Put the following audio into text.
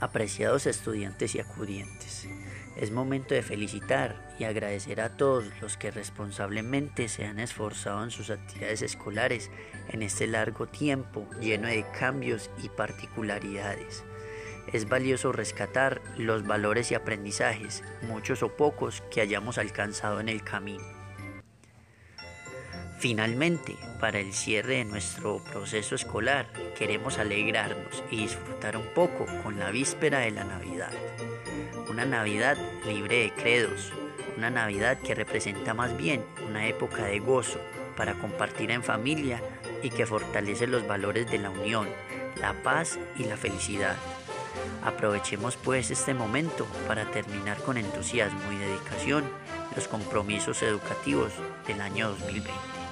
Apreciados estudiantes y acudientes, es momento de felicitar y agradecer a todos los que responsablemente se han esforzado en sus actividades escolares en este largo tiempo lleno de cambios y particularidades. Es valioso rescatar los valores y aprendizajes, muchos o pocos, que hayamos alcanzado en el camino. Finalmente, para el cierre de nuestro proceso escolar, queremos alegrarnos y disfrutar un poco con la víspera de la Navidad. Una Navidad libre de credos, una Navidad que representa más bien una época de gozo para compartir en familia y que fortalece los valores de la unión, la paz y la felicidad. Aprovechemos pues este momento para terminar con entusiasmo y dedicación los compromisos educativos del año 2020.